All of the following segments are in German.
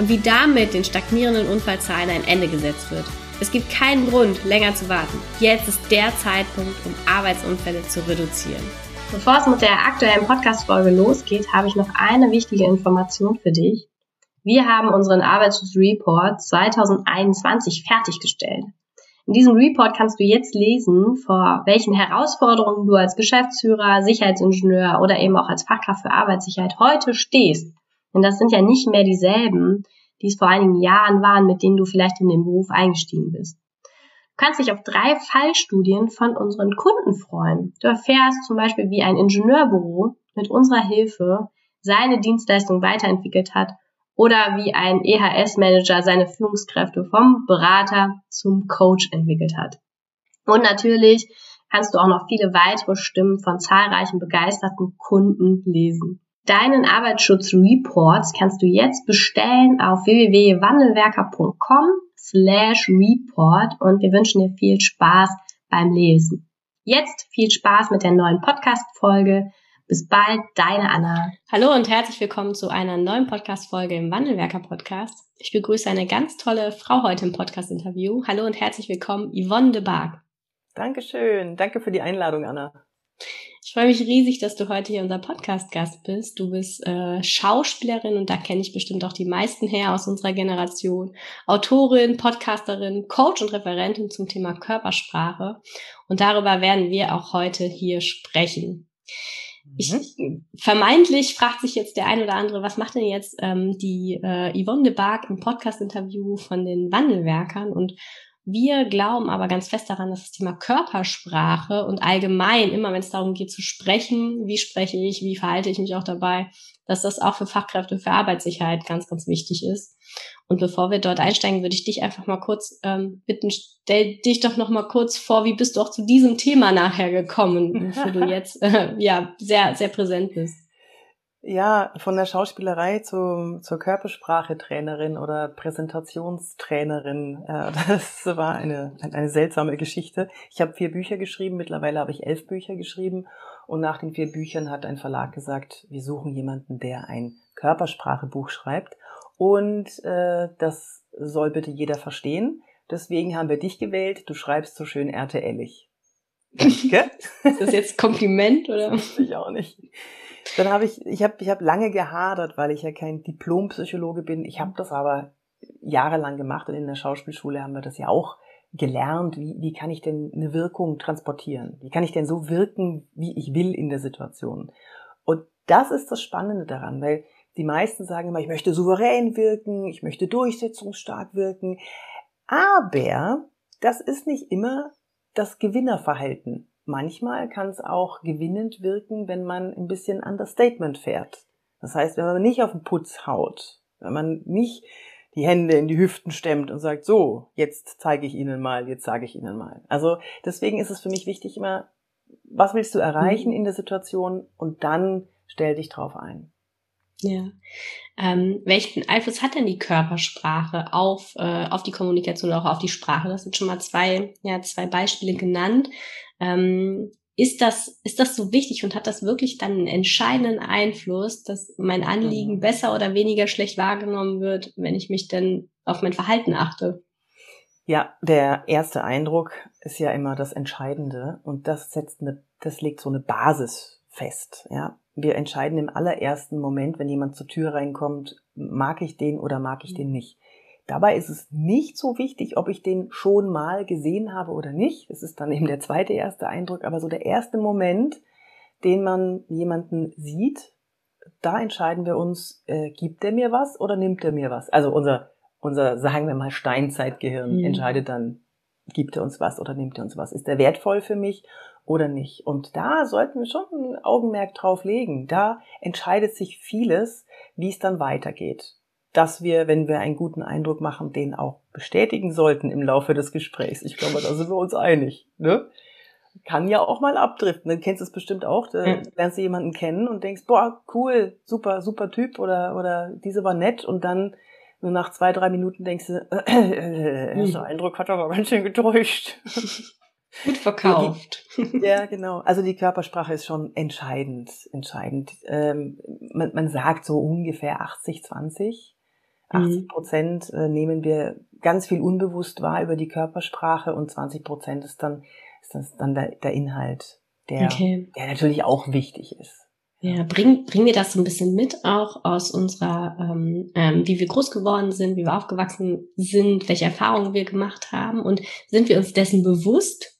und wie damit den stagnierenden Unfallzahlen ein Ende gesetzt wird. Es gibt keinen Grund, länger zu warten. Jetzt ist der Zeitpunkt, um Arbeitsunfälle zu reduzieren. Bevor es mit der aktuellen Podcast-Folge losgeht, habe ich noch eine wichtige Information für dich. Wir haben unseren Arbeitsschutzreport 2021 fertiggestellt. In diesem Report kannst du jetzt lesen, vor welchen Herausforderungen du als Geschäftsführer, Sicherheitsingenieur oder eben auch als Fachkraft für Arbeitssicherheit heute stehst denn das sind ja nicht mehr dieselben, die es vor einigen Jahren waren, mit denen du vielleicht in den Beruf eingestiegen bist. Du kannst dich auf drei Fallstudien von unseren Kunden freuen. Du erfährst zum Beispiel, wie ein Ingenieurbüro mit unserer Hilfe seine Dienstleistung weiterentwickelt hat oder wie ein EHS-Manager seine Führungskräfte vom Berater zum Coach entwickelt hat. Und natürlich kannst du auch noch viele weitere Stimmen von zahlreichen begeisterten Kunden lesen. Deinen Arbeitsschutzreports kannst du jetzt bestellen auf www.wandelwerker.com slash report und wir wünschen dir viel Spaß beim Lesen. Jetzt viel Spaß mit der neuen Podcast-Folge. Bis bald, deine Anna. Hallo und herzlich willkommen zu einer neuen Podcast-Folge im Wandelwerker-Podcast. Ich begrüße eine ganz tolle Frau heute im Podcast-Interview. Hallo und herzlich willkommen, Yvonne de Barg. Dankeschön. Danke für die Einladung, Anna. Ich freue mich riesig, dass du heute hier unser Podcast-Gast bist. Du bist äh, Schauspielerin und da kenne ich bestimmt auch die meisten her aus unserer Generation. Autorin, Podcasterin, Coach und Referentin zum Thema Körpersprache. Und darüber werden wir auch heute hier sprechen. Ich, mhm. vermeintlich fragt sich jetzt der ein oder andere, was macht denn jetzt ähm, die äh, Yvonne de Barg im Podcast-Interview von den Wandelwerkern und wir glauben aber ganz fest daran, dass das Thema Körpersprache und allgemein, immer wenn es darum geht zu sprechen, wie spreche ich, wie verhalte ich mich auch dabei, dass das auch für Fachkräfte für Arbeitssicherheit ganz, ganz wichtig ist. Und bevor wir dort einsteigen, würde ich dich einfach mal kurz ähm, bitten, stell dich doch noch mal kurz vor, wie bist du auch zu diesem Thema nachher gekommen, wofür du jetzt äh, ja sehr, sehr präsent bist. Ja, von der Schauspielerei zu, zur Körpersprache-Trainerin oder Präsentationstrainerin. Äh, das war eine, eine seltsame Geschichte. Ich habe vier Bücher geschrieben, mittlerweile habe ich elf Bücher geschrieben. Und nach den vier Büchern hat ein Verlag gesagt, wir suchen jemanden, der ein Körpersprachebuch schreibt. Und äh, das soll bitte jeder verstehen. Deswegen haben wir dich gewählt. Du schreibst so schön RTLig. Ist das jetzt Kompliment oder? Das ich auch nicht. Dann habe ich, ich habe ich hab lange gehadert, weil ich ja kein Diplompsychologe bin. Ich habe das aber jahrelang gemacht und in der Schauspielschule haben wir das ja auch gelernt. Wie, wie kann ich denn eine Wirkung transportieren? Wie kann ich denn so wirken, wie ich will in der Situation? Und das ist das Spannende daran, weil die meisten sagen immer, ich möchte souverän wirken, ich möchte durchsetzungsstark wirken. Aber das ist nicht immer das Gewinnerverhalten. Manchmal kann es auch gewinnend wirken, wenn man ein bisschen Understatement fährt. Das heißt, wenn man nicht auf den Putz haut, wenn man nicht die Hände in die Hüften stemmt und sagt, so, jetzt zeige ich Ihnen mal, jetzt sage ich Ihnen mal. Also deswegen ist es für mich wichtig immer, was willst du erreichen mhm. in der Situation und dann stell dich drauf ein. Ja. Ähm, welchen Einfluss hat denn die Körpersprache auf, äh, auf die Kommunikation oder auch auf die Sprache? Das sind schon mal zwei, ja, zwei Beispiele genannt. Ähm, ist das, ist das so wichtig und hat das wirklich dann einen entscheidenden Einfluss, dass mein Anliegen mhm. besser oder weniger schlecht wahrgenommen wird, wenn ich mich denn auf mein Verhalten achte? Ja, der erste Eindruck ist ja immer das Entscheidende und das setzt eine, das legt so eine Basis fest, ja. Wir entscheiden im allerersten Moment, wenn jemand zur Tür reinkommt, mag ich den oder mag ich den nicht. Dabei ist es nicht so wichtig, ob ich den schon mal gesehen habe oder nicht. Das ist dann eben der zweite erste Eindruck, aber so der erste Moment, den man jemanden sieht, da entscheiden wir uns, äh, gibt er mir was oder nimmt er mir was? Also unser, unser, sagen wir mal, Steinzeitgehirn mhm. entscheidet dann, gibt er uns was oder nimmt er uns was? Ist er wertvoll für mich oder nicht? Und da sollten wir schon ein Augenmerk drauf legen. Da entscheidet sich vieles, wie es dann weitergeht. dass wir, wenn wir einen guten Eindruck machen, den auch bestätigen sollten im Laufe des Gesprächs. Ich glaube, da sind wir uns einig. Ne? Kann ja auch mal abdriften. Dann kennst du es bestimmt auch. Da ja. lernst du jemanden kennen und denkst, boah, cool, super, super Typ oder, oder diese war nett und dann nur nach zwei, drei Minuten denkst du, äh, äh, äh, der Eindruck hat aber ganz schön getäuscht. Gut verkauft. Ja, genau. Also die Körpersprache ist schon entscheidend, entscheidend. Ähm, man, man sagt so ungefähr 80, 20. 80 Prozent äh, nehmen wir ganz viel unbewusst wahr über die Körpersprache und 20 Prozent ist dann, ist das dann der, der Inhalt, der, okay. der natürlich auch wichtig ist. Ja, bring, bring mir das so ein bisschen mit, auch aus unserer, ähm, ähm, wie wir groß geworden sind, wie wir aufgewachsen sind, welche Erfahrungen wir gemacht haben und sind wir uns dessen bewusst,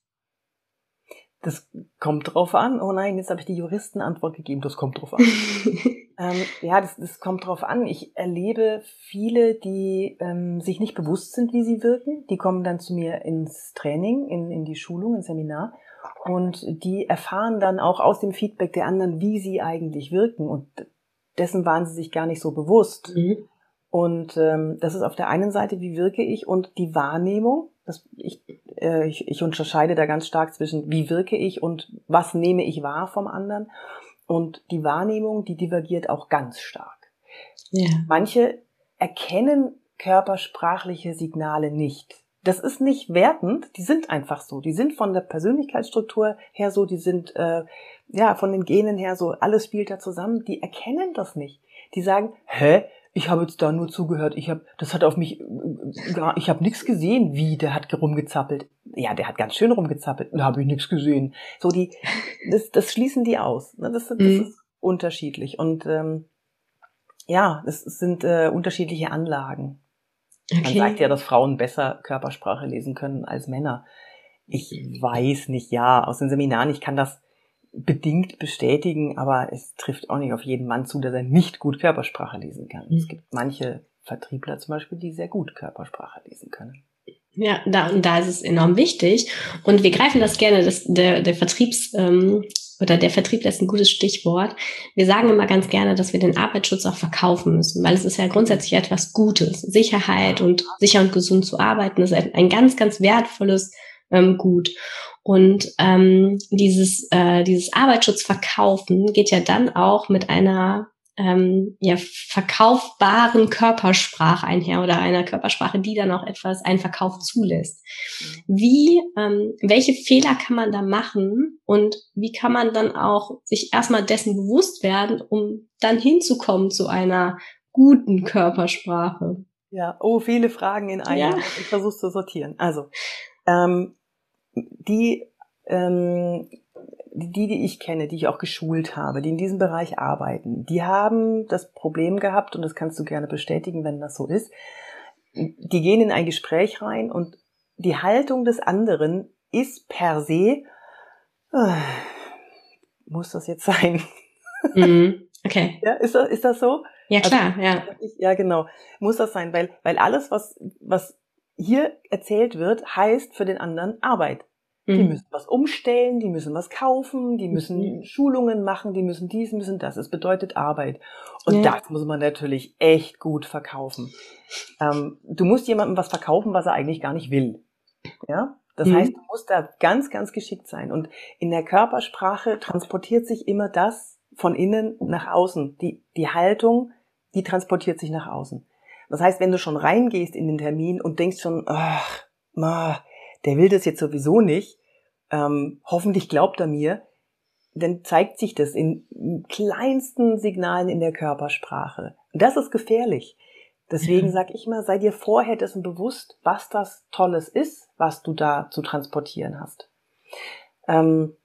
das kommt drauf an. Oh nein, jetzt habe ich die Juristenantwort gegeben. Das kommt drauf an. ähm, ja, das, das kommt drauf an. Ich erlebe viele, die ähm, sich nicht bewusst sind, wie sie wirken. Die kommen dann zu mir ins Training, in, in die Schulung, ins Seminar. Und die erfahren dann auch aus dem Feedback der anderen, wie sie eigentlich wirken. Und dessen waren sie sich gar nicht so bewusst. Mhm. Und ähm, das ist auf der einen Seite, wie wirke ich und die Wahrnehmung. Das, ich, äh, ich, ich unterscheide da ganz stark zwischen, wie wirke ich und was nehme ich wahr vom anderen. Und die Wahrnehmung, die divergiert auch ganz stark. Ja. Manche erkennen körpersprachliche Signale nicht. Das ist nicht wertend, die sind einfach so. Die sind von der Persönlichkeitsstruktur her so, die sind äh, ja von den Genen her so, alles spielt da zusammen. Die erkennen das nicht. Die sagen, hä, ich habe jetzt da nur zugehört, ich habe, das hat auf mich, gar, ich habe nichts gesehen, wie, der hat rumgezappelt. Ja, der hat ganz schön rumgezappelt, da habe ich nichts gesehen. So die, das, das schließen die aus. Ne? Das, das mhm. ist unterschiedlich und ähm, ja, es sind äh, unterschiedliche Anlagen. Okay. Man sagt ja, dass Frauen besser Körpersprache lesen können als Männer. Ich weiß nicht, ja, aus den Seminaren, ich kann das bedingt bestätigen, aber es trifft auch nicht auf jeden Mann zu, dass er nicht gut Körpersprache lesen kann. Mhm. Es gibt manche Vertriebler zum Beispiel, die sehr gut Körpersprache lesen können. Ja, da, und da ist es enorm wichtig. Und wir greifen das gerne, das, der, der Vertriebs, ähm, oder der Vertrieb ist ein gutes Stichwort. Wir sagen immer ganz gerne, dass wir den Arbeitsschutz auch verkaufen müssen, weil es ist ja grundsätzlich etwas Gutes. Sicherheit und sicher und gesund zu arbeiten ist ein ganz, ganz wertvolles ähm, Gut. Und ähm, dieses, äh, dieses Arbeitsschutzverkaufen geht ja dann auch mit einer ähm, ja, verkaufbaren Körpersprache einher oder einer Körpersprache, die dann auch etwas, einen Verkauf zulässt. Wie, ähm, welche Fehler kann man da machen und wie kann man dann auch sich erstmal dessen bewusst werden, um dann hinzukommen zu einer guten Körpersprache? Ja, oh, viele Fragen in einem. Ja. Ich versuche zu sortieren. Also, ähm, die, ähm, die, die ich kenne, die ich auch geschult habe, die in diesem Bereich arbeiten, die haben das Problem gehabt, und das kannst du gerne bestätigen, wenn das so ist, die gehen in ein Gespräch rein und die Haltung des anderen ist per se, äh, muss das jetzt sein? Mhm. Okay. Ja, ist das, ist das so? Ja, also, klar, also, ja. Ich, ja, genau. Muss das sein, weil, weil alles, was, was hier erzählt wird, heißt für den anderen Arbeit. Mhm. Die müssen was umstellen, die müssen was kaufen, die müssen mhm. Schulungen machen, die müssen dies, müssen das. Es bedeutet Arbeit. Und ja. das muss man natürlich echt gut verkaufen. Ähm, du musst jemandem was verkaufen, was er eigentlich gar nicht will. Ja? Das mhm. heißt, du musst da ganz, ganz geschickt sein. Und in der Körpersprache transportiert sich immer das von innen nach außen. Die, die Haltung, die transportiert sich nach außen. Das heißt, wenn du schon reingehst in den Termin und denkst schon, ach, ma, der will das jetzt sowieso nicht, ähm, hoffentlich glaubt er mir, dann zeigt sich das in kleinsten Signalen in der Körpersprache. Und das ist gefährlich. Deswegen mhm. sage ich mal, sei dir vorher dessen bewusst, was das Tolles ist, was du da zu transportieren hast. Ähm,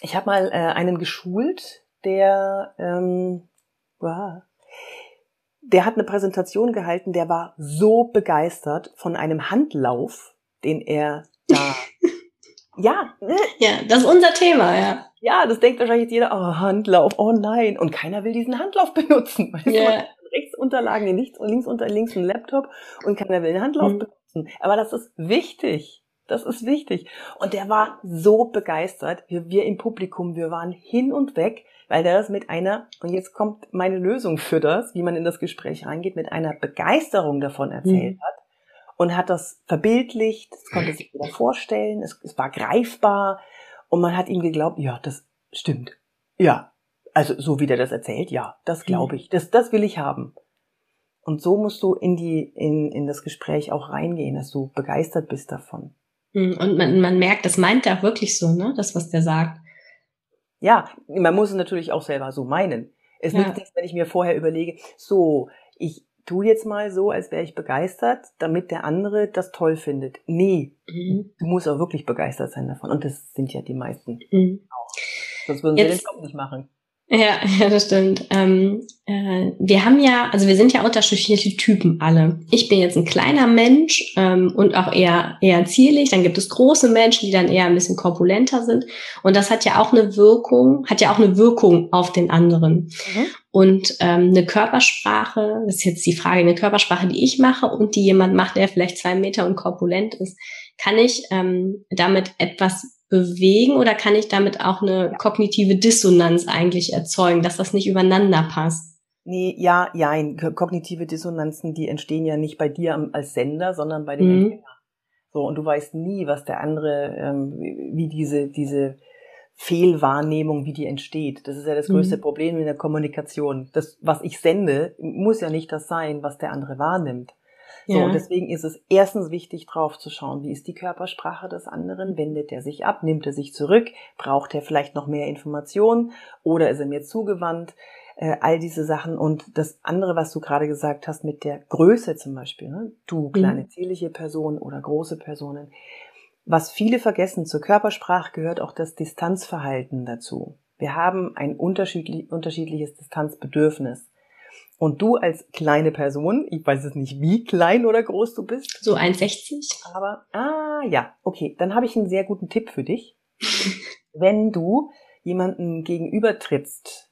ich habe mal äh, einen geschult, der ähm, wow, der hat eine Präsentation gehalten, der war so begeistert von einem Handlauf, den er da. ja, ne? Ja, das ist unser Thema, ja. Ja, das denkt wahrscheinlich jetzt jeder, oh, Handlauf, oh nein. Und keiner will diesen Handlauf benutzen. Weißt yeah. du, rechts Unterlagen, links, links unter links ein Laptop und keiner will den Handlauf mhm. benutzen. Aber das ist wichtig. Das ist wichtig. Und der war so begeistert. Wir, wir im Publikum, wir waren hin und weg weil der das mit einer, und jetzt kommt meine Lösung für das, wie man in das Gespräch reingeht, mit einer Begeisterung davon erzählt mhm. hat und hat das verbildlicht, es konnte sich wieder vorstellen, es, es war greifbar und man hat ihm geglaubt, ja, das stimmt. Ja, also so wie der das erzählt, ja, das glaube mhm. ich, das, das will ich haben. Und so musst du in die, in, in das Gespräch auch reingehen, dass du begeistert bist davon. Mhm, und man, man merkt, das meint er auch wirklich so, ne? Das, was der sagt. Ja, man muss es natürlich auch selber so meinen. Es ja. nützt nichts, wenn ich mir vorher überlege, so, ich tu jetzt mal so, als wäre ich begeistert, damit der andere das toll findet. Nee, mhm. du musst auch wirklich begeistert sein davon. Und das sind ja die meisten mhm. auch. Sonst würden jetzt, sie den Job nicht machen. Ja, ja, das stimmt. Ähm, äh, wir haben ja, also wir sind ja unterschiedliche Typen alle. Ich bin jetzt ein kleiner Mensch ähm, und auch eher eher zierlich. Dann gibt es große Menschen, die dann eher ein bisschen korpulenter sind. Und das hat ja auch eine Wirkung, hat ja auch eine Wirkung auf den anderen. Mhm. Und ähm, eine Körpersprache, das ist jetzt die Frage, eine Körpersprache, die ich mache und die jemand macht, der vielleicht zwei Meter und korpulent ist, kann ich ähm, damit etwas bewegen oder kann ich damit auch eine kognitive Dissonanz eigentlich erzeugen, dass das nicht übereinander passt? Nee, ja, ja, kognitive Dissonanzen, die entstehen ja nicht bei dir als Sender, sondern bei dem mhm. Empfänger. So, und du weißt nie, was der andere, ähm, wie diese, diese Fehlwahrnehmung, wie die entsteht. Das ist ja das größte mhm. Problem in der Kommunikation. Das, was ich sende, muss ja nicht das sein, was der andere wahrnimmt. So, ja. und deswegen ist es erstens wichtig, drauf zu schauen, wie ist die Körpersprache des anderen? Wendet er sich ab? Nimmt er sich zurück? Braucht er vielleicht noch mehr Informationen? Oder ist er mir zugewandt? Äh, all diese Sachen. Und das andere, was du gerade gesagt hast, mit der Größe zum Beispiel, ne? du kleine mhm. zierliche Person oder große Personen. Was viele vergessen, zur Körpersprache gehört auch das Distanzverhalten dazu. Wir haben ein unterschiedlich, unterschiedliches Distanzbedürfnis. Und du als kleine Person, ich weiß es nicht, wie klein oder groß du bist. So 1,60. Aber, ah ja, okay, dann habe ich einen sehr guten Tipp für dich. Wenn du jemanden gegenüber trittst,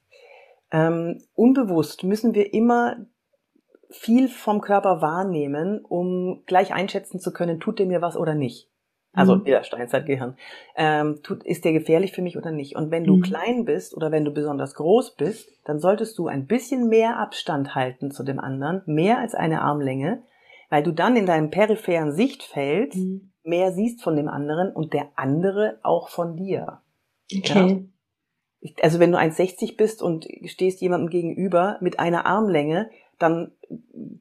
ähm, unbewusst müssen wir immer viel vom Körper wahrnehmen, um gleich einschätzen zu können, tut der mir was oder nicht. Also mhm. wieder Steinzeitgehirn. Ähm, tut, ist der gefährlich für mich oder nicht? Und wenn du mhm. klein bist oder wenn du besonders groß bist, dann solltest du ein bisschen mehr Abstand halten zu dem anderen, mehr als eine Armlänge, weil du dann in deinem peripheren Sichtfeld mhm. mehr siehst von dem anderen und der andere auch von dir. Okay. Ja? Also wenn du 1,60 bist und stehst jemandem gegenüber mit einer Armlänge, dann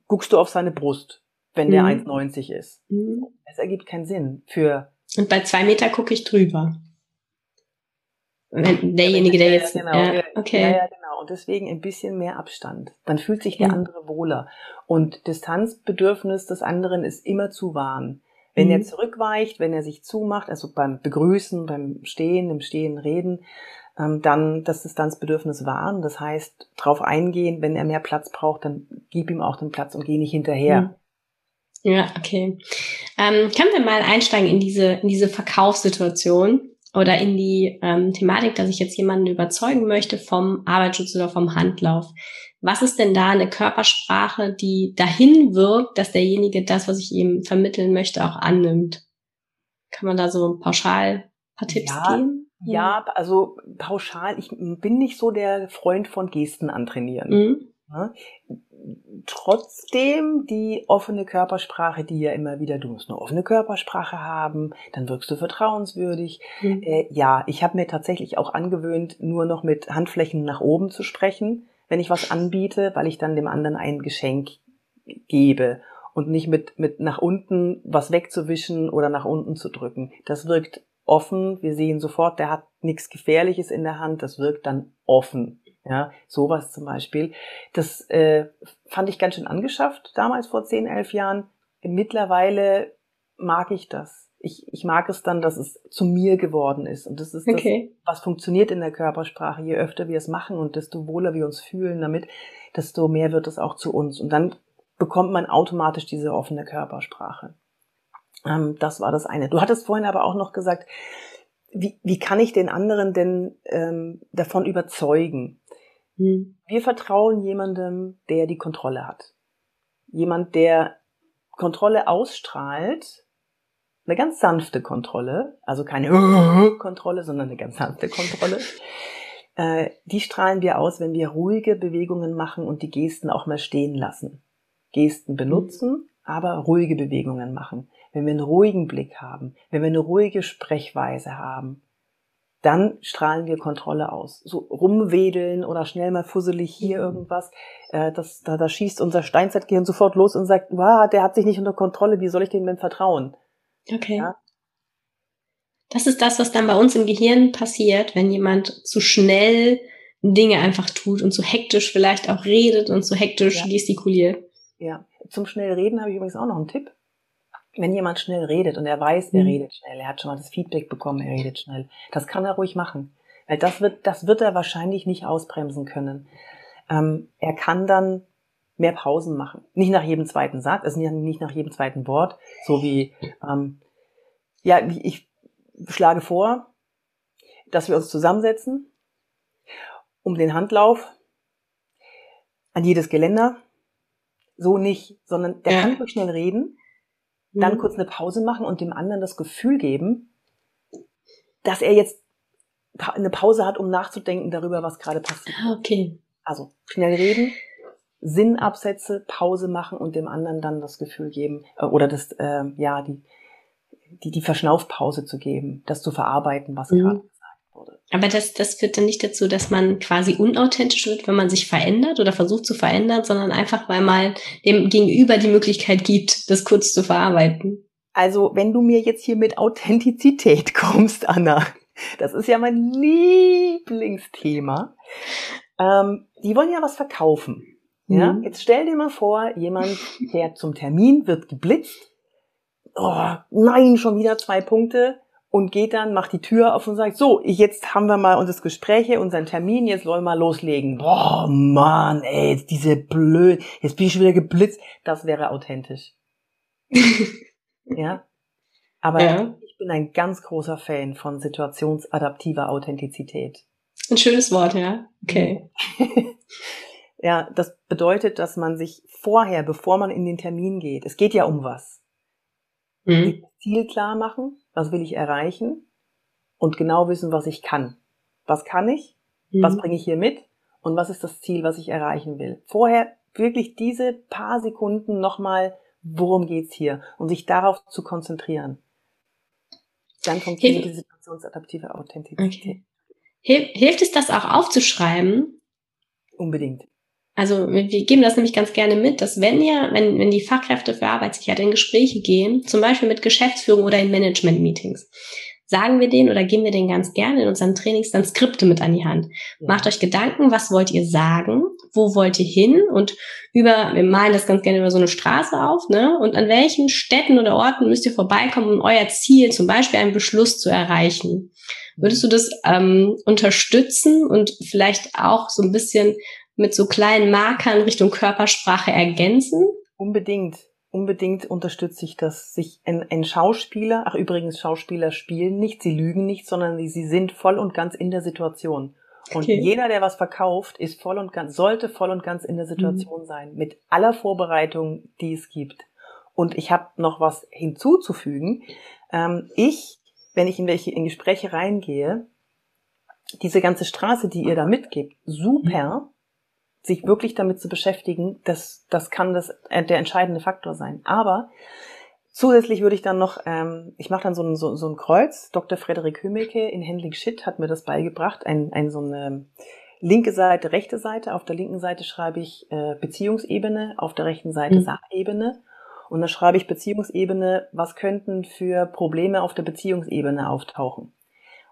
guckst du auf seine Brust wenn der mhm. 1,90 ist. Mhm. Es ergibt keinen Sinn für. Und bei zwei Meter gucke ich drüber. Wenn derjenige, der jetzt. Ja, genau, ja, okay. Ja, ja, genau. Und deswegen ein bisschen mehr Abstand. Dann fühlt sich der mhm. andere wohler. Und Distanzbedürfnis des anderen ist immer zu wahren. Wenn er mhm. zurückweicht, wenn er sich zumacht, also beim Begrüßen, beim Stehen, im Stehen reden, ähm, dann das Distanzbedürfnis wahren. Das heißt, drauf eingehen, wenn er mehr Platz braucht, dann gib ihm auch den Platz und geh nicht hinterher. Ja, okay. Ähm, können wir mal einsteigen in diese, in diese Verkaufssituation oder in die ähm, Thematik, dass ich jetzt jemanden überzeugen möchte vom Arbeitsschutz oder vom Handlauf. Was ist denn da eine Körpersprache, die dahin wirkt, dass derjenige das, was ich ihm vermitteln möchte, auch annimmt? Kann man da so pauschal paar Tipps ja, geben? Ja, also pauschal, ich bin nicht so der Freund von Gesten antrainieren. Mhm. Trotzdem die offene Körpersprache, die ja immer wieder, du musst eine offene Körpersprache haben, dann wirkst du vertrauenswürdig. Mhm. Äh, ja, ich habe mir tatsächlich auch angewöhnt, nur noch mit Handflächen nach oben zu sprechen, wenn ich was anbiete, weil ich dann dem anderen ein Geschenk gebe und nicht mit, mit nach unten was wegzuwischen oder nach unten zu drücken. Das wirkt offen. Wir sehen sofort, der hat nichts Gefährliches in der Hand. Das wirkt dann offen. Ja, sowas zum Beispiel. Das äh, fand ich ganz schön angeschafft damals vor 10, 11 Jahren. Mittlerweile mag ich das. Ich, ich mag es dann, dass es zu mir geworden ist. Und das ist okay. das, was funktioniert in der Körpersprache. Je öfter wir es machen und desto wohler wir uns fühlen damit, desto mehr wird es auch zu uns. Und dann bekommt man automatisch diese offene Körpersprache. Ähm, das war das eine. Du hattest vorhin aber auch noch gesagt, wie, wie kann ich den anderen denn ähm, davon überzeugen? Hm. Wir vertrauen jemandem, der die Kontrolle hat. Jemand, der Kontrolle ausstrahlt, eine ganz sanfte Kontrolle, also keine Kontrolle, sondern eine ganz sanfte Kontrolle, äh, die strahlen wir aus, wenn wir ruhige Bewegungen machen und die Gesten auch mal stehen lassen. Gesten benutzen, aber ruhige Bewegungen machen. Wenn wir einen ruhigen Blick haben, wenn wir eine ruhige Sprechweise haben, dann strahlen wir Kontrolle aus. So rumwedeln oder schnell mal fusselig hier mhm. irgendwas, äh, das, da, da schießt unser Steinzeitgehirn sofort los und sagt, wow, der hat sich nicht unter Kontrolle, wie soll ich dem denn vertrauen? Okay. Ja? Das ist das, was dann bei uns im Gehirn passiert, wenn jemand zu schnell Dinge einfach tut und zu hektisch vielleicht auch redet und zu hektisch ja. gestikuliert. Ja, zum schnell reden habe ich übrigens auch noch einen Tipp wenn jemand schnell redet und er weiß, er mhm. redet schnell, er hat schon mal das Feedback bekommen, er redet schnell, das kann er ruhig machen. Weil das wird, das wird er wahrscheinlich nicht ausbremsen können. Ähm, er kann dann mehr Pausen machen. Nicht nach jedem zweiten Satz, also nicht nach jedem zweiten Wort, so wie, ähm, ja, ich schlage vor, dass wir uns zusammensetzen, um den Handlauf an jedes Geländer, so nicht, sondern der ja. kann ruhig schnell reden, dann mhm. kurz eine Pause machen und dem anderen das Gefühl geben, dass er jetzt eine Pause hat, um nachzudenken darüber, was gerade passiert. Ah, okay. Also schnell reden, Sinnabsätze, Pause machen und dem anderen dann das Gefühl geben äh, oder das äh, ja die die die Verschnaufpause zu geben, das zu verarbeiten, was mhm. gerade. Aber das, das führt dann nicht dazu, dass man quasi unauthentisch wird, wenn man sich verändert oder versucht zu verändern, sondern einfach, weil man dem Gegenüber die Möglichkeit gibt, das kurz zu verarbeiten. Also, wenn du mir jetzt hier mit Authentizität kommst, Anna, das ist ja mein Lieblingsthema. Ähm, die wollen ja was verkaufen. Ja, mhm. jetzt stell dir mal vor, jemand fährt zum Termin, wird geblitzt. Oh, nein, schon wieder zwei Punkte und geht dann, macht die Tür auf und sagt, so, jetzt haben wir mal unser Gespräch hier, unseren Termin, jetzt wollen wir mal loslegen. Boah, Mann, ey, diese blöd, jetzt bin ich schon wieder geblitzt. Das wäre authentisch. ja. Aber ja. ich bin ein ganz großer Fan von situationsadaptiver Authentizität. Ein schönes Wort, ja. Okay. ja, das bedeutet, dass man sich vorher, bevor man in den Termin geht, es geht ja um was. Mhm. Ziel klar machen, was will ich erreichen und genau wissen, was ich kann. Was kann ich? Mhm. Was bringe ich hier mit? Und was ist das Ziel, was ich erreichen will? Vorher wirklich diese paar Sekunden nochmal, worum geht's hier? Und sich darauf zu konzentrieren. Dann funktioniert die situationsadaptive Authentizität. Okay. Hilft es das auch aufzuschreiben? Unbedingt. Also wir geben das nämlich ganz gerne mit, dass wenn ihr, wenn, wenn die Fachkräfte für Arbeitssicherheit in Gespräche gehen, zum Beispiel mit Geschäftsführung oder in Management-Meetings, sagen wir denen oder geben wir denen ganz gerne in unseren Trainings dann Skripte mit an die Hand. Macht euch Gedanken, was wollt ihr sagen, wo wollt ihr hin und über, wir malen das ganz gerne über so eine Straße auf, ne? Und an welchen Städten oder Orten müsst ihr vorbeikommen, um euer Ziel, zum Beispiel einen Beschluss zu erreichen. Würdest du das ähm, unterstützen und vielleicht auch so ein bisschen mit so kleinen Markern Richtung Körpersprache ergänzen? Unbedingt. Unbedingt unterstütze ich das. Sich ein, ein Schauspieler, ach übrigens, Schauspieler spielen nicht, sie lügen nicht, sondern sie, sie sind voll und ganz in der Situation. Und okay. jeder, der was verkauft, ist voll und ganz, sollte voll und ganz in der Situation mhm. sein, mit aller Vorbereitung, die es gibt. Und ich habe noch was hinzuzufügen. Ähm, ich, wenn ich in welche in Gespräche reingehe, diese ganze Straße, die ihr da mitgibt, super, sich wirklich damit zu beschäftigen, das, das kann das, äh, der entscheidende Faktor sein. Aber zusätzlich würde ich dann noch, ähm, ich mache dann so ein, so, so ein Kreuz. Dr. Frederik Hümmeke in Handling Shit hat mir das beigebracht, ein, ein so eine linke Seite, rechte Seite. Auf der linken Seite schreibe ich äh, Beziehungsebene, auf der rechten Seite mhm. Sachebene. Und dann schreibe ich Beziehungsebene, was könnten für Probleme auf der Beziehungsebene auftauchen?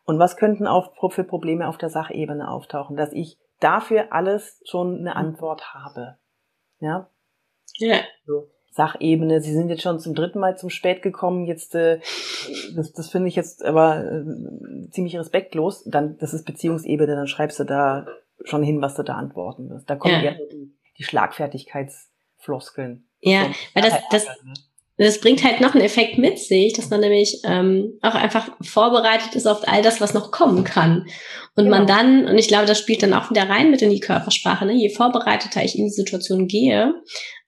Und was könnten auch für Probleme auf der Sachebene auftauchen? Dass ich dafür alles schon eine Antwort habe. Ja. Ja. So. Sachebene, Sie sind jetzt schon zum dritten Mal zum Spät gekommen, jetzt äh, das, das finde ich jetzt aber äh, ziemlich respektlos. Dann, das ist Beziehungsebene, dann schreibst du da schon hin, was du da antworten wirst. Da kommen ja, ja die, die Schlagfertigkeitsfloskeln. Ja, weil das, das, ne? das bringt halt noch einen Effekt mit sich, dass man nämlich ähm, auch einfach vorbereitet ist auf all das, was noch kommen kann. Und genau. man dann, und ich glaube, das spielt dann auch wieder rein mit in die Körpersprache, ne? je vorbereiteter ich in die Situation gehe,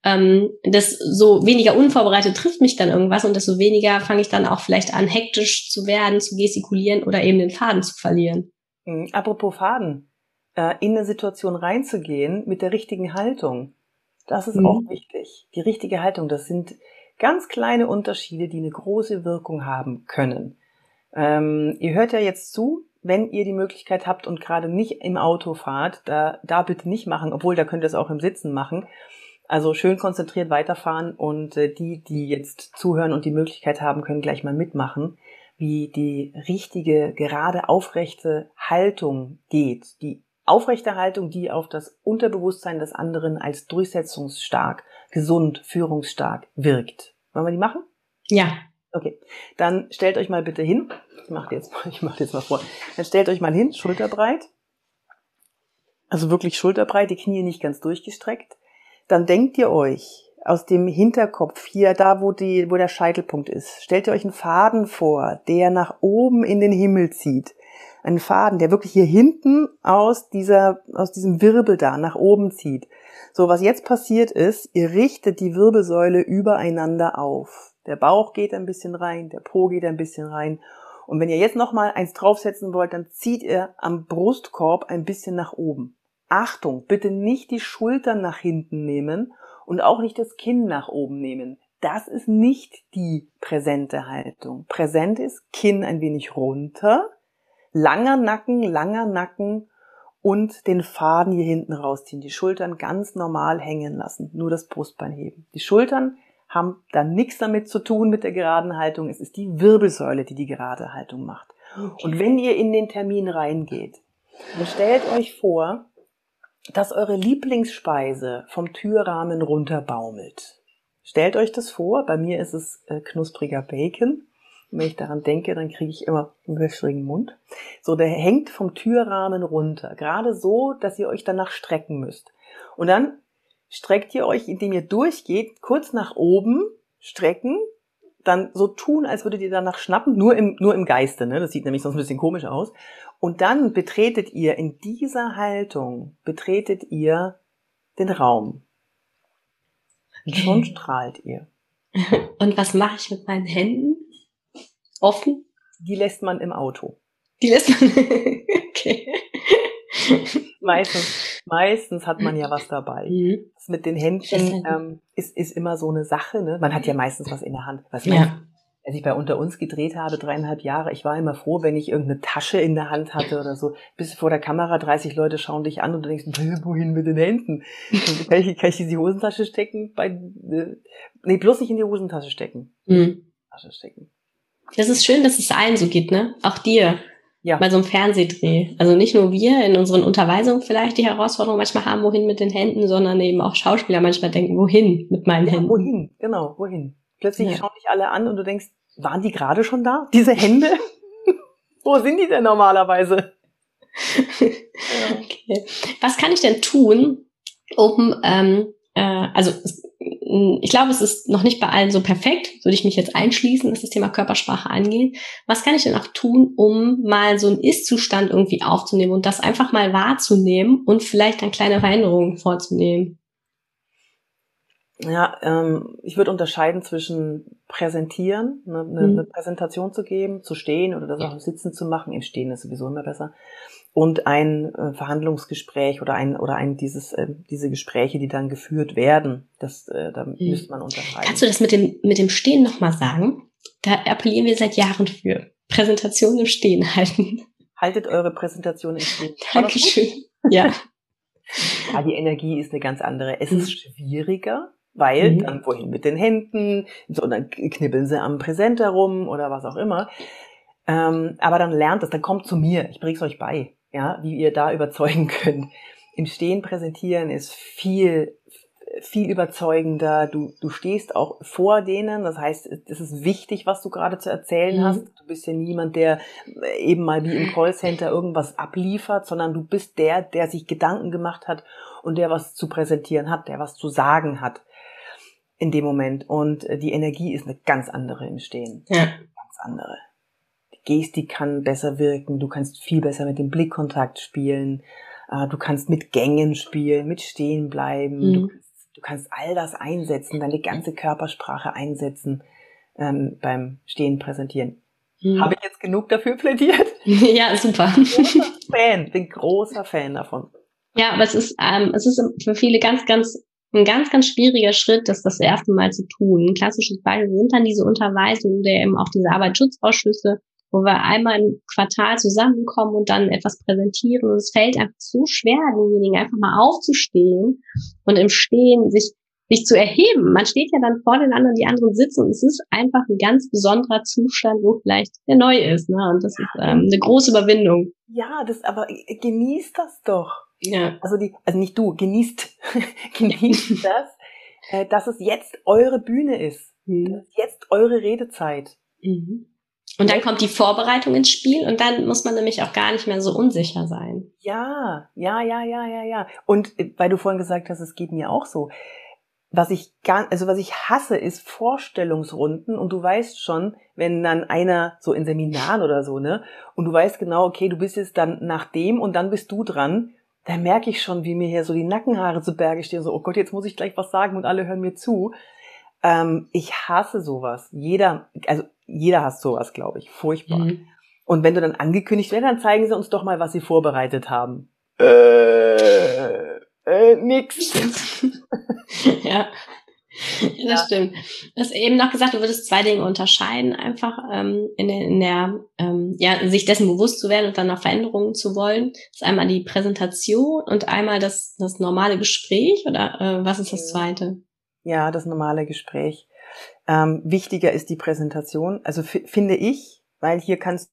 ähm, desto weniger unvorbereitet trifft mich dann irgendwas und desto weniger fange ich dann auch vielleicht an, hektisch zu werden, zu gestikulieren oder eben den Faden zu verlieren. Mhm. Apropos Faden. äh, in eine Situation reinzugehen mit der richtigen Haltung. Das ist mhm. auch wichtig. Die richtige Haltung, das sind ganz kleine Unterschiede, die eine große Wirkung haben können. Ähm, ihr hört ja jetzt zu, wenn ihr die Möglichkeit habt und gerade nicht im Auto fahrt, da, da bitte nicht machen, obwohl da könnt ihr es auch im Sitzen machen. Also schön konzentriert weiterfahren und äh, die, die jetzt zuhören und die Möglichkeit haben, können gleich mal mitmachen, wie die richtige, gerade aufrechte Haltung geht. Die aufrechte Haltung, die auf das Unterbewusstsein des anderen als durchsetzungsstark, gesund, führungsstark wirkt. Wollen wir die machen? Ja. Okay, dann stellt euch mal bitte hin. Ich mache jetzt mal, ich mache jetzt mal vor. Dann stellt euch mal hin, schulterbreit. Also wirklich schulterbreit, die Knie nicht ganz durchgestreckt. Dann denkt ihr euch aus dem Hinterkopf hier, da wo die, wo der Scheitelpunkt ist, stellt ihr euch einen Faden vor, der nach oben in den Himmel zieht. Einen Faden, der wirklich hier hinten aus dieser, aus diesem Wirbel da nach oben zieht. So, was jetzt passiert ist, ihr richtet die Wirbelsäule übereinander auf. Der Bauch geht ein bisschen rein, der Po geht ein bisschen rein. Und wenn ihr jetzt nochmal eins draufsetzen wollt, dann zieht ihr am Brustkorb ein bisschen nach oben. Achtung, bitte nicht die Schultern nach hinten nehmen und auch nicht das Kinn nach oben nehmen. Das ist nicht die präsente Haltung. Präsent ist Kinn ein wenig runter, langer Nacken, langer Nacken und den Faden hier hinten rausziehen. Die Schultern ganz normal hängen lassen, nur das Brustbein heben. Die Schultern haben dann nichts damit zu tun mit der geraden Haltung. Es ist die Wirbelsäule, die die gerade Haltung macht. Okay. Und wenn ihr in den Termin reingeht, dann stellt euch vor, dass eure Lieblingsspeise vom Türrahmen runterbaumelt. Stellt euch das vor, bei mir ist es äh, knuspriger Bacon. Wenn ich daran denke, dann kriege ich immer einen wässrigen Mund. So, der hängt vom Türrahmen runter. Gerade so, dass ihr euch danach strecken müsst. Und dann streckt ihr euch, indem ihr durchgeht, kurz nach oben strecken, dann so tun, als würdet ihr danach schnappen, nur im, nur im Geiste, ne? Das sieht nämlich sonst ein bisschen komisch aus. Und dann betretet ihr in dieser Haltung, betretet ihr den Raum. Und schon strahlt ihr. Und was mache ich mit meinen Händen? Offen? Die lässt man im Auto. Die lässt man. okay. Meistens, meistens hat man ja was dabei. Mhm. Das mit den Händen ähm, ist, ist immer so eine Sache. Ne? Man hat ja meistens was in der Hand. Was ja. als ich bei Unter uns gedreht habe, dreieinhalb Jahre, ich war immer froh, wenn ich irgendeine Tasche in der Hand hatte oder so. Bis vor der Kamera 30 Leute schauen dich an und du denkst, wohin mit den Händen? kann, ich, kann ich die Hosentasche stecken? Bei, äh, nee, bloß nicht in die Hosentasche stecken. Mhm. Tasche stecken. Das ist schön, dass es allen so geht, ne? Auch dir ja. bei so einem Fernsehdreh. Also nicht nur wir in unseren Unterweisungen vielleicht die Herausforderung manchmal haben, wohin mit den Händen, sondern eben auch Schauspieler manchmal denken, wohin mit meinen ja, Händen. Wohin, genau, wohin. Plötzlich ja. schauen dich alle an und du denkst, waren die gerade schon da? Diese Hände? Wo sind die denn normalerweise? okay. Was kann ich denn tun, um ähm, äh, also ich glaube, es ist noch nicht bei allen so perfekt, würde ich mich jetzt einschließen, was das Thema Körpersprache angeht. Was kann ich denn auch tun, um mal so einen Ist-Zustand irgendwie aufzunehmen und das einfach mal wahrzunehmen und vielleicht dann kleine Veränderungen vorzunehmen? Ja, ähm, ich würde unterscheiden zwischen präsentieren, ne, ne, mhm. eine Präsentation zu geben, zu stehen oder das auch im Sitzen zu machen. Im Stehen ist sowieso immer besser und ein äh, Verhandlungsgespräch oder ein oder ein dieses äh, diese Gespräche, die dann geführt werden, das äh, da mhm. müsste man unterscheiden. Kannst du das mit dem mit dem Stehen noch mal sagen? Da appellieren wir seit Jahren für. Präsentation im Stehen halten. Haltet eure Präsentation im Stehen. Dankeschön. Ja. ja, die Energie ist eine ganz andere. Es mhm. ist schwieriger, weil mhm. dann wohin mit den Händen, so dann knibbeln sie am Präsenter rum oder was auch immer. Ähm, aber dann lernt es, dann kommt zu mir, ich bring's euch bei ja, wie ihr da überzeugen könnt. Im Stehen präsentieren ist viel, viel überzeugender. Du, du stehst auch vor denen. Das heißt, es ist wichtig, was du gerade zu erzählen mhm. hast. Du bist ja niemand, der eben mal wie im Callcenter irgendwas abliefert, sondern du bist der, der sich Gedanken gemacht hat und der was zu präsentieren hat, der was zu sagen hat in dem Moment. Und die Energie ist eine ganz andere im Stehen. Ja. Ganz andere. Gestik kann besser wirken, du kannst viel besser mit dem Blickkontakt spielen, äh, du kannst mit Gängen spielen, mit Stehen bleiben, mhm. du, du, kannst all das einsetzen, deine ganze Körpersprache einsetzen ähm, beim Stehen präsentieren. Mhm. Habe ich jetzt genug dafür plädiert? Ja, super. Fan, bin großer Fan davon. Ja, aber es ist, ähm, es ist für viele ganz, ganz, ein ganz, ganz schwieriger Schritt, das das erste Mal zu tun. Ein klassisches Beispiel sind dann diese Unterweisungen der eben auch diese Arbeitsschutzausschüsse, wo wir einmal im Quartal zusammenkommen und dann etwas präsentieren. Und es fällt einfach so schwer, denjenigen einfach mal aufzustehen und im Stehen sich sich zu erheben. Man steht ja dann vor den anderen, die anderen sitzen und es ist einfach ein ganz besonderer Zustand, wo vielleicht der neu ist. Ne? Und das ist ähm, eine große Überwindung. Ja, das aber genießt das doch. Ja. Also die, also nicht du, genießt, genießt das, äh, dass es jetzt eure Bühne ist. Mhm. Jetzt eure Redezeit. Mhm. Und dann kommt die Vorbereitung ins Spiel und dann muss man nämlich auch gar nicht mehr so unsicher sein. Ja, ja, ja, ja, ja, ja. Und äh, weil du vorhin gesagt hast, es geht mir auch so. Was ich gar, also was ich hasse, ist Vorstellungsrunden und du weißt schon, wenn dann einer so in Seminaren oder so, ne, und du weißt genau, okay, du bist jetzt dann nach dem und dann bist du dran, da merke ich schon, wie mir hier so die Nackenhaare zu Berge stehen, so, oh Gott, jetzt muss ich gleich was sagen und alle hören mir zu. Ähm, ich hasse sowas. Jeder, also jeder hasst sowas, glaube ich. Furchtbar. Mhm. Und wenn du dann angekündigt wirst, dann zeigen sie uns doch mal, was sie vorbereitet haben. Äh, äh, nix. ja. Das ja. stimmt. Du hast eben noch gesagt, du würdest zwei Dinge unterscheiden, einfach ähm, in der, in der ähm, ja, sich dessen bewusst zu werden und dann noch Veränderungen zu wollen. Das ist einmal die Präsentation und einmal das, das normale Gespräch oder äh, was ist das zweite? Ja, das normale Gespräch. Ähm, wichtiger ist die Präsentation. Also finde ich, weil hier kannst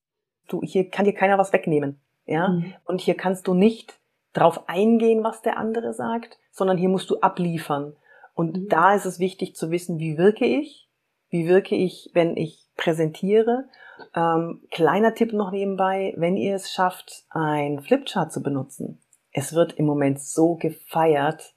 du, hier kann dir keiner was wegnehmen. Ja, mhm. und hier kannst du nicht drauf eingehen, was der andere sagt, sondern hier musst du abliefern. Und mhm. da ist es wichtig zu wissen, wie wirke ich? Wie wirke ich, wenn ich präsentiere? Ähm, kleiner Tipp noch nebenbei, wenn ihr es schafft, ein Flipchart zu benutzen. Es wird im Moment so gefeiert,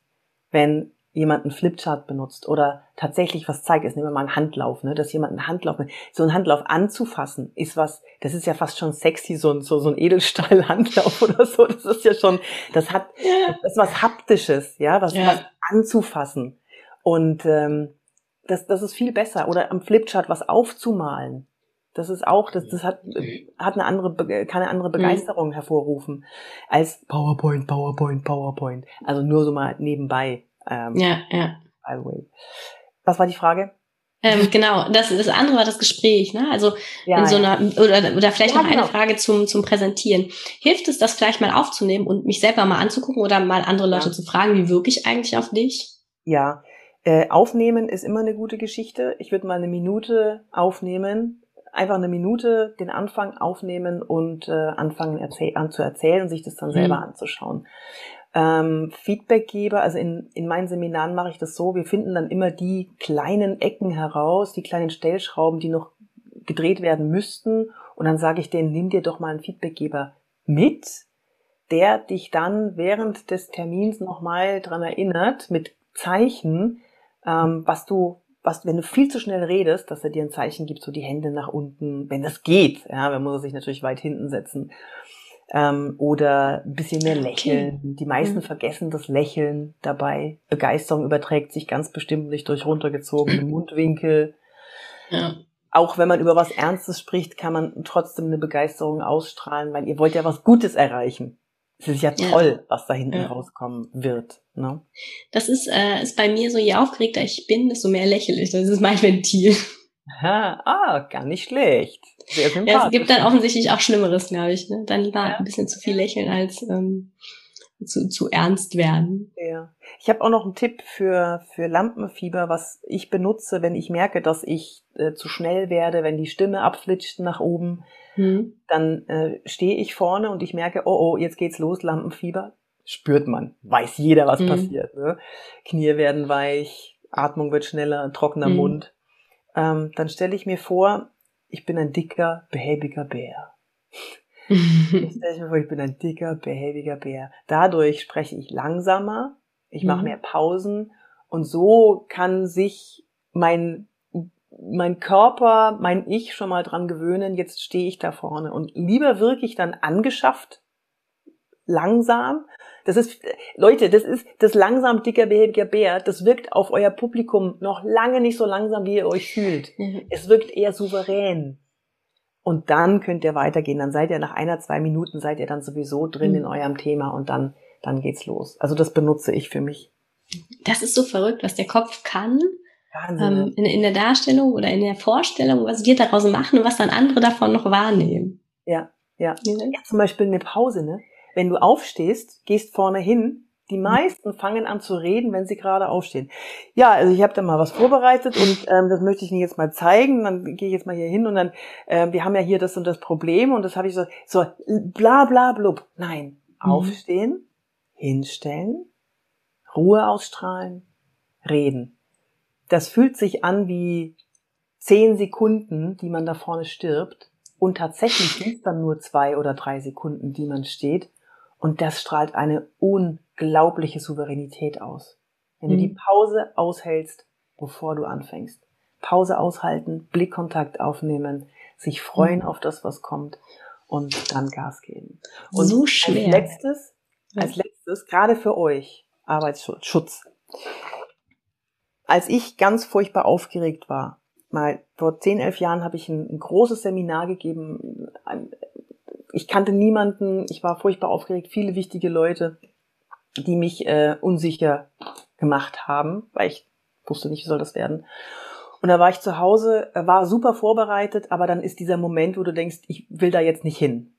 wenn jemand einen Flipchart benutzt oder tatsächlich was zeigt, ist nehmen wir mal einen Handlauf, ne, dass jemand einen Handlauf, so einen Handlauf anzufassen, ist was, das ist ja fast schon sexy, so ein, so, so ein Edelstahl-Handlauf oder so, das ist ja schon, das hat, das ist was Haptisches, ja, was, ja. was anzufassen. Und ähm, das, das ist viel besser. Oder am Flipchart was aufzumalen. Das ist auch, das, das hat, hat eine andere, kann eine andere mhm. Begeisterung hervorrufen als PowerPoint, PowerPoint, PowerPoint. Also nur so mal nebenbei. Ähm, ja, ja. By the way. Was war die Frage? Ähm, genau, das, das andere war das Gespräch, ne? Also ja, in so einer oder, oder vielleicht ja, noch genau. eine Frage zum, zum Präsentieren. Hilft es, das vielleicht mal aufzunehmen und mich selber mal anzugucken oder mal andere Leute ja. zu fragen, wie wirke ich eigentlich auf dich? Ja, äh, aufnehmen ist immer eine gute Geschichte. Ich würde mal eine Minute aufnehmen, einfach eine Minute den Anfang aufnehmen und äh, anfangen erzähl an zu erzählen und sich das dann selber mhm. anzuschauen ähm, Feedbackgeber, also in, in meinen Seminaren mache ich das so, wir finden dann immer die kleinen Ecken heraus, die kleinen Stellschrauben, die noch gedreht werden müssten. Und dann sage ich denen, nimm dir doch mal einen Feedbackgeber mit, der dich dann während des Termins nochmal dran erinnert, mit Zeichen, ähm, was du, was, wenn du viel zu schnell redest, dass er dir ein Zeichen gibt, so die Hände nach unten, wenn das geht. Ja, dann muss sich natürlich weit hinten setzen ähm, oder ein bisschen mehr lächeln. Okay. Die meisten mhm. vergessen das Lächeln dabei. Begeisterung überträgt sich ganz bestimmt nicht durch runtergezogene Mundwinkel. Ja. Auch wenn man über was Ernstes spricht, kann man trotzdem eine Begeisterung ausstrahlen, weil ihr wollt ja was Gutes erreichen. Es ist ja toll, ja. was da hinten ja. rauskommen wird. Ne? Das ist, äh, ist bei mir so, je aufgeregter ich bin, desto mehr lächle ich. Das ist mein Ventil. Aha, ah, gar nicht schlecht. Sehr ja, es gibt dann offensichtlich auch Schlimmeres, glaube ich. Ne? Dann lieber ja. ein bisschen zu viel lächeln als ähm, zu, zu ernst werden. Ja. Ich habe auch noch einen Tipp für, für Lampenfieber, was ich benutze, wenn ich merke, dass ich äh, zu schnell werde, wenn die Stimme abflitscht nach oben. Hm. Dann äh, stehe ich vorne und ich merke, oh oh, jetzt geht's los, Lampenfieber. Spürt man, weiß jeder, was hm. passiert. Ne? Knie werden weich, Atmung wird schneller, trockener hm. Mund ähm, dann stelle ich mir vor, ich bin ein dicker, behäbiger Bär. ich stelle mir vor, ich bin ein dicker, behäbiger Bär. Dadurch spreche ich langsamer, ich mache mhm. mehr Pausen und so kann sich mein mein Körper, mein Ich schon mal dran gewöhnen, jetzt stehe ich da vorne. Und lieber wirklich dann angeschafft, langsam, das ist, Leute, das ist das langsam dicker, behäbiger Bär. Das wirkt auf euer Publikum noch lange nicht so langsam, wie ihr euch fühlt. Mhm. Es wirkt eher souverän. Und dann könnt ihr weitergehen. Dann seid ihr nach einer, zwei Minuten seid ihr dann sowieso drin mhm. in eurem Thema und dann, dann geht's los. Also das benutze ich für mich. Das ist so verrückt, was der Kopf kann. Ähm, in, in der Darstellung oder in der Vorstellung, was wir daraus machen und was dann andere davon noch wahrnehmen. Ja, ja. ja. ja zum Beispiel eine Pause, ne? Wenn du aufstehst, gehst vorne hin, die mhm. meisten fangen an zu reden, wenn sie gerade aufstehen. Ja, also ich habe da mal was vorbereitet und ähm, das möchte ich Ihnen jetzt mal zeigen. Dann gehe ich jetzt mal hier hin und dann, äh, wir haben ja hier das und das Problem und das habe ich so, so bla bla blub. Nein, mhm. aufstehen, hinstellen, Ruhe ausstrahlen, reden. Das fühlt sich an wie zehn Sekunden, die man da vorne stirbt. Und tatsächlich sind es dann nur zwei oder drei Sekunden, die man steht. Und das strahlt eine unglaubliche Souveränität aus. Wenn mhm. du die Pause aushältst, bevor du anfängst. Pause aushalten, Blickkontakt aufnehmen, sich freuen mhm. auf das, was kommt und dann Gas geben. Und so schwer. Als letztes, als letztes, gerade für euch, Arbeitsschutz. Als ich ganz furchtbar aufgeregt war, mal vor zehn, elf Jahren habe ich ein, ein großes Seminar gegeben. Ich kannte niemanden, ich war furchtbar aufgeregt, viele wichtige Leute, die mich äh, unsicher gemacht haben, weil ich wusste nicht, wie soll das werden. Und da war ich zu Hause, war super vorbereitet, aber dann ist dieser Moment, wo du denkst, ich will da jetzt nicht hin.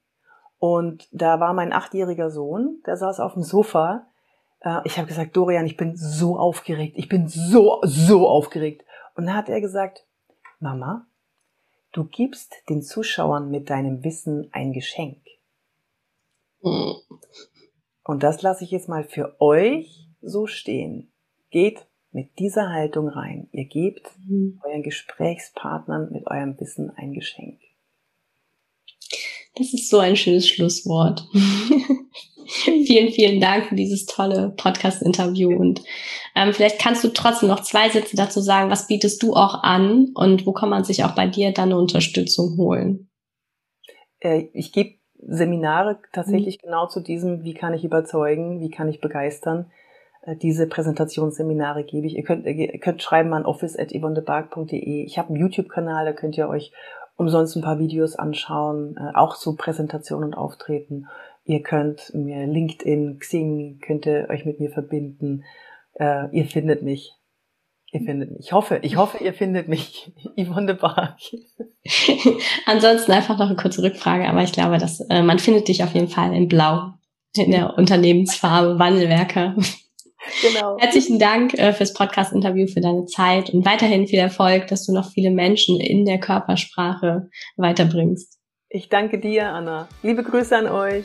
Und da war mein achtjähriger Sohn, der saß auf dem Sofa äh, ich habe gesagt, Dorian, ich bin so aufgeregt, ich bin so, so aufgeregt. Und dann hat er gesagt, Mama, du gibst den Zuschauern mit deinem Wissen ein Geschenk. Mhm. Und das lasse ich jetzt mal für euch so stehen. Geht mit dieser Haltung rein. Ihr gebt mhm. euren Gesprächspartnern mit eurem Wissen ein Geschenk. Das ist so ein schönes Schlusswort. vielen, vielen Dank für dieses tolle Podcast-Interview. Und ähm, vielleicht kannst du trotzdem noch zwei Sätze dazu sagen, was bietest du auch an und wo kann man sich auch bei dir dann eine Unterstützung holen? Äh, ich gebe Seminare tatsächlich mhm. genau zu diesem, wie kann ich überzeugen, wie kann ich begeistern. Äh, diese Präsentationsseminare gebe ich. Ihr könnt, ihr könnt schreiben an office.yvonnebark.de. Ich habe einen YouTube-Kanal, da könnt ihr euch umsonst ein paar Videos anschauen, äh, auch zu Präsentation und Auftreten. Ihr könnt mir LinkedIn, Xing, könnt ihr euch mit mir verbinden. Äh, ihr findet mich. Ihr findet mich. Ich hoffe, ich hoffe, ihr findet mich. Yvonne de Bark. Ansonsten einfach noch eine kurze Rückfrage, aber ich glaube, dass äh, man findet dich auf jeden Fall in Blau, in der Unternehmensfarbe Wandelwerker. Genau. Herzlichen Dank äh, fürs Podcast-Interview, für deine Zeit und weiterhin viel Erfolg, dass du noch viele Menschen in der Körpersprache weiterbringst. Ich danke dir, Anna. Liebe Grüße an euch.